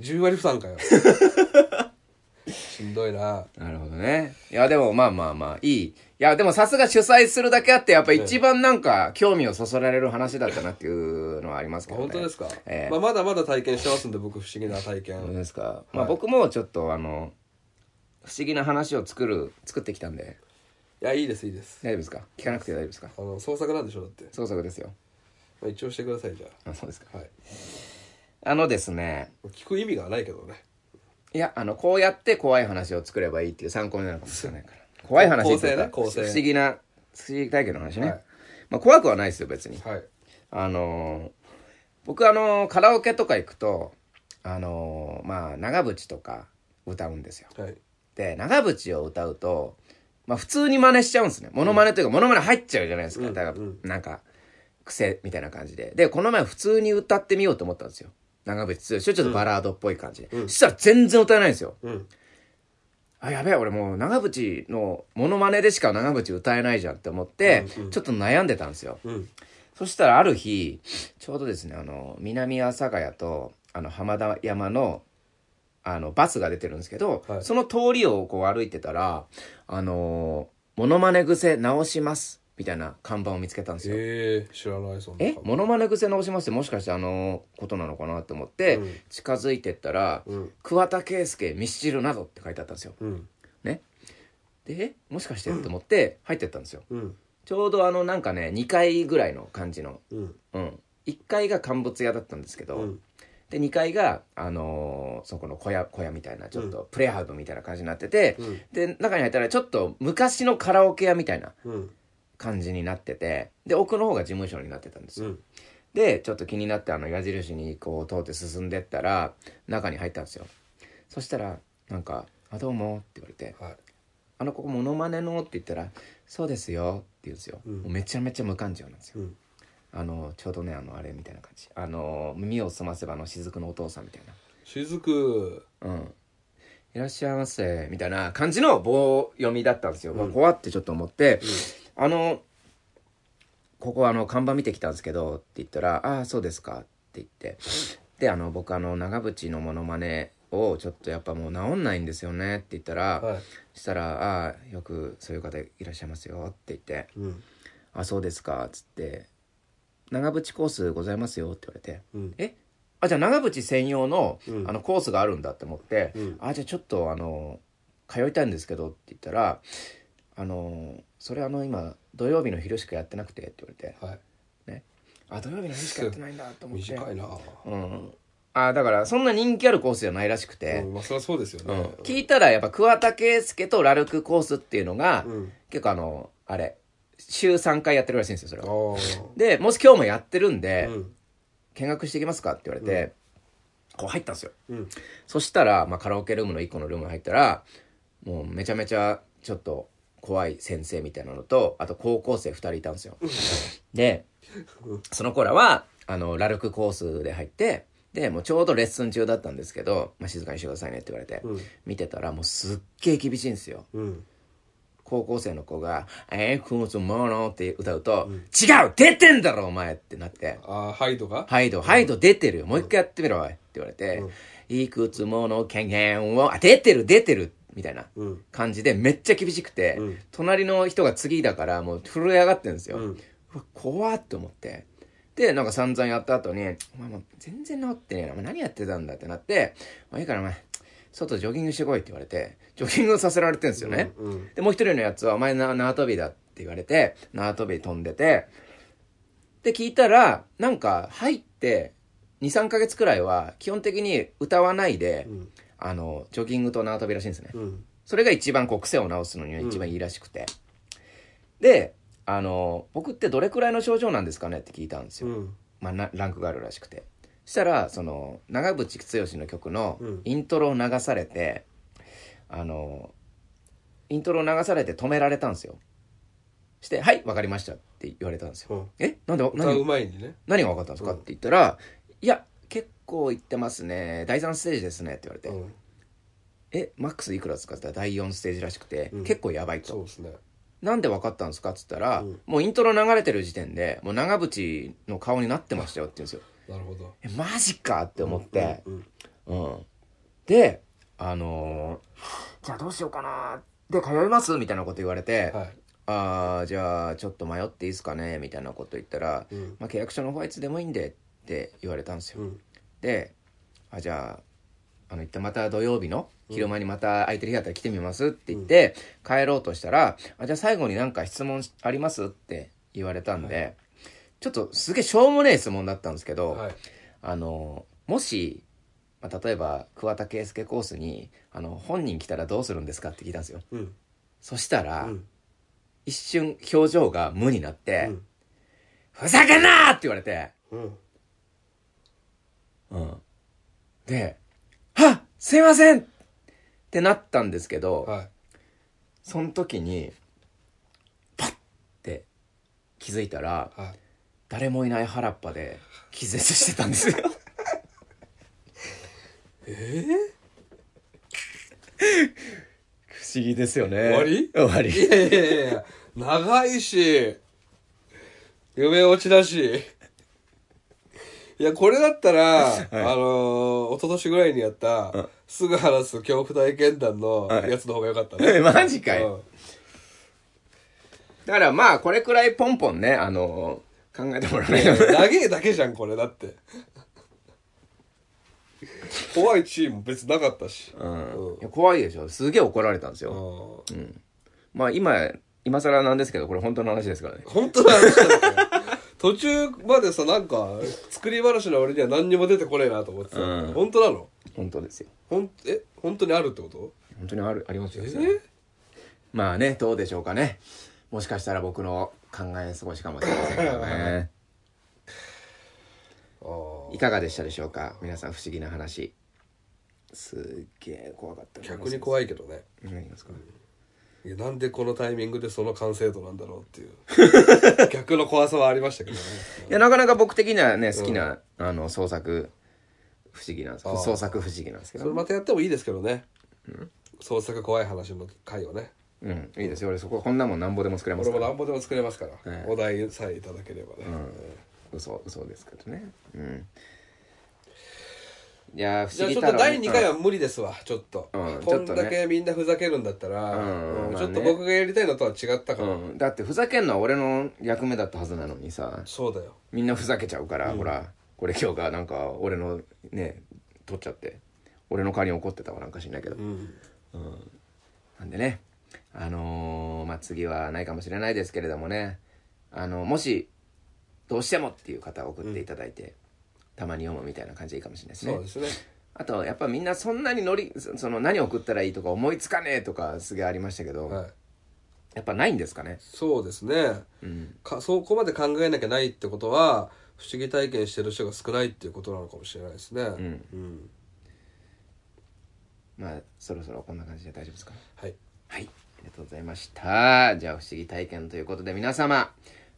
？10割負担かよ。しんどいな。なるほどね。いやでもまあまあまあいい。いやでもさすが主催するだけあってやっぱ一番なんか興味をそそられる話だったなっていうのはありますけどね。本当ですか、ええ。まあ、まだまだ体験してますんで僕不思議な体験、そうですか、まあ僕もちょっとあの不思議な話を作る作ってきたんで。いやいいですいいです。大丈夫ですか？聞かなくて大丈夫ですか？あの創作なんでしょだって、創作ですよまあ、一応してくださいじゃあ。そうですか。あはい。あのですね。聞く意味がないけどね。いやあのこうやって怖い話を作ればいいっていう参考になるかもしれないから。怖い話っていうか構成ね。不思議な不思議体験の話ね、はい。まあ怖くはないですよ別に。はい。あのー僕あのーカラオケとか行くとあのーまあ長渕とか歌うんですよ。はい。で長渕を歌うとまあ普通に真似しちゃうんですね。モノマネというかモノマネ入っちゃうじゃないですか、うんだからうん。なんか癖みたいな感じで。でこの前普通に歌ってみようと思ったんですよ。長渕剛。ちょっとバラードっぽい感じで、そしたら全然歌えないんですよ。うん。あ、やべえ、俺もう長渕のモノマネでしか長渕歌えないじゃんって思って、うんうん。ちょっと悩んでたんですよ。うん。そしたらある日、ちょうどですね、あの、南阿佐ヶ谷と、あの、浜田山の、あの、バスが出てるんですけど、はい。その通りをこう歩いてたら、あのモノマネ癖直します、みたいな看板を見つけたんですよ。ええ知らない、そんなえ？モノマネ癖直しますってもしかしてあのことなのかなと思って、うん近づいてったら、うん。桑田佳祐ミスチルなどって書いてあったんですよ。うん。ね？で、えもしかしてと思って入ってったんですよ。うん。ちょうどあのなんかね、2階ぐらいの感じの、うん。うん。1階が乾物屋だったんですけど、うん。で、2階が、あのーそこの小屋、小屋みたいな、ちょっとプレハブみたいな感じになってて、うん。で、中に入ったらちょっと昔のカラオケ屋みたいなうん。感じになってて、で、奥の方が事務所になってたんですよ。うん。で、ちょっと気になってあの矢印にこう通って進んでったら、中に入ったんですよ。そしたら、なんか、あ、どうもって言われて、はい。あの、ここモノマネのって言ったら、そうですよって言うんですよ。うんもうめちゃめちゃ無感情なんですよ。うん。あの、ちょうどね、あの、あれみたいな感じ。あの、耳を澄ませばあの雫のお父さんみたいしずく。な。うん。いらっしゃいませ、みたいな感じの棒読みだったんですよ。うんまあ怖ってちょっと思って、あの、ここあの、看板見てきたんですけど、って言ったら、ああ、そうですか、って言って。で、あの、僕あの、長渕のモノマネをちょっとやっぱもう治んないんですよね、って言ったら、はい。そしたら、ああ、よくそういう方いらっしゃいますよ、って言って、うん。あ、そうですか、つって、長渕コースございますよ、って言われて、うん。え？あ、じゃあ長渕専用の、うんあのコースがあるんだって思って、うんあ、じゃあちょっとあの、通いたいんですけどって言ったら、あの、それあの今、土曜日の昼しかやってなくてって言われて、はい。あ、土曜日の昼しかやってないんだと思って。短いな。うん。あ、だからそんな人気あるコースじゃないらしくて、うんまあ、そりゃそうですようんね。聞いたらやっぱ桑田佳祐とラルクコースっていうのが、うん。結構あの、あれ、週3回やってるらしいんですよ、それあは。あ。で、もし今日もやってるんで、うん。見学していきますかって言われて、こう入ったんですよ。うん。そしたら、まあ、カラオケルームの1個のルームに入ったら、もうめちゃめちゃちょっと怖い先生みたいなのと、あと高校生2人いたんですよ。で、その子らは、あの、ラルクコースで入って、で、もうちょうどレッスン中だったんですけど、まあ、静かにしてくださいねって言われて、うん見てたらもうすっげえ厳しいんですよ。うん。高校生の子が、えー、くつものって歌うと、違う出てんだろお前ってなって、ああ、ハイドが？ハイド、ハイド出てるよ。もう一回やってみろ。って言われて、いくつもの権限を、あ、出てる、出てる、みたいなうん。感じで、めっちゃ厳しくて、うん隣の人が次だから、もう震え上がってるんですよ。ううんわ、怖って思って。で、なんか散々やった後に、お前もう全然治ってねえな。お前何やってたんだってなって、まあいいからお前、外ジョギングしてこいって言われて、ジョギングさせられてるんですよね。うん。で、もう一人のやつは、お前な縄跳びだって言われて、縄跳び飛んでて、で、聞いたら、なんか、入って、2、3ヶ月くらいは、基本的に歌わないで、うん。あの、ジョギングと縄跳びらしいんですね。うん。それが一番こう、癖を直すのには一番いいらしくて。で、あの、僕ってどれくらいの症状なんですかねって聞いたんですよ。うん。まあ、なランクがあるらしくて。そしたら、その、長渕剛の曲のうんイントロを流されて、あの、イントロを流されて止められたんですよ。して、はい、わかりましたって言われたんですよ。うんえ？なんで、何、前にね。何が分かったんですか、うんって言ったら、いや、結構言ってますね。第3ステージですね。って言われて、うん。え、マックスいくらですかって言った？ら第4ステージらしくて、うん結構やばいと。そうですね。なんで分かったんですか？って言ったら、うんもうイントロ流れてる時点で、もう長渕の顔になってましたよって言うんですよ。なるほど。え、マジか？って思って、うん。うん。で、あのーじゃあどうしようかな？で、通います？みたいなこと言われて、はい。ああ、じゃあちょっと迷っていいですかね？みたいなこと言ったら、うん。まあ契約書の方はいつでもいいんでって言われたんですよ。うん。で、あ、じゃあ、あの、一旦また土曜日の昼間にまた空いてる日だったら来てみますって言って、帰ろうとしたら、あ、じゃあ最後になんか質問ありますって言われたんで、ちょっとすげえしょうもねえ質問だったんですけど、はい。あの、もし、まあ、例えば、桑田佳祐コースに、あの、本人来たらどうするんですかって聞いたんですよ。うん。そしたら、うん。一瞬表情が無になって、うんふざけんなーって言われて、うん。うん。で、はっすいませんってなったんですけど、はい。その時に、パッて気づいたら、はい。誰もいない原っぱで気絶してたんですよ。え思議ですよね。終わり？終わり。いやいやいやいや長いし夢落ちだしいやこれだったら、あのー、一昨年ぐらいにやった、すぐ話す恐怖体験談のやつの方が良かったね、マジかい。うん。だからまあ、これくらいポンポンね、あの考えてもらわない。と。長えだけじゃんこれだって。怖いチーム別になかったし、うん。いや怖いでしょ。すげえ怒られたんですよ。うん。まあ今、今更なんですけど、これ本当の話ですからね。本当の話だ途中までさなんか作り話の俺には何にも出てこねえなと思ってた、うん本当なの？本当ですよ。ほんえ？本当にあるってこと？本当にある、ありますよ。えまあね、どうでしょうかね。もしかしたら僕の考え過ごしかもしれませんけどね。あーいかがでしたでしょうか？皆さん不思議な話。すっげえ怖かった。逆に怖いけどねい。何ですか？いやなんでこのタイミングでその完成度なんだろうっていう。逆の怖さはありましたけどね。いや、なかなか僕的にはね、好きな、あの、創作不思議なんです。あー。創作不思議なんですけど。それまたやってもいいですけどね、創作怖い話の回をね。うん、いいです。よ。俺そこ、こんなもんなんぼでも作れますかもなんぼでも作れますから、ええ。お題さえいただければね、嘘、嘘ですけどね。うん。いやー、不思議ちょっと第2回は、は無理ですわちょっと、うんこんだけみんなふざけるんだったら、うんちょっと僕がやりたいのとは違ったから、うん。だってふざけんのは俺の役目だったはずなのにさ、そうだよ。みんなふざけちゃうから、ほら、これ今日がなんか俺のね、取っちゃって、俺の代わりに怒ってたわなんか知んないけど。うん。なんでね、あのーまあ、次はないかもしれないですけれどもね、あのもし、どうしてもっていう方は送っていただいて、たまに読むみたいな感じでいいかもしれないですね。そうですねあと、やっぱみんなそんなに乗り、そその何送ったらいいとか思いつかねえとかすげえありましたけど、はいやっぱないんですかね？そうですね、うん。かそこまで考えなきゃないってことは不思議体験してる人が少ないっていうことなのかもしれないですねんうんまあ、そろそろこんな感じで大丈夫ですか？はいはい。ありがとうございました。じゃあ、不思議体験ということで、皆様、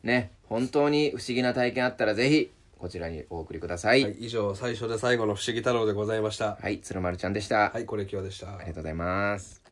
ね、本当に不思議な体験あったら、ぜひ、こちらにお送りください。はい、以上最初で最後の不思議太郎でございましたはい、鶴丸ちゃんでした。はいこれ今日でしたありがとうございます。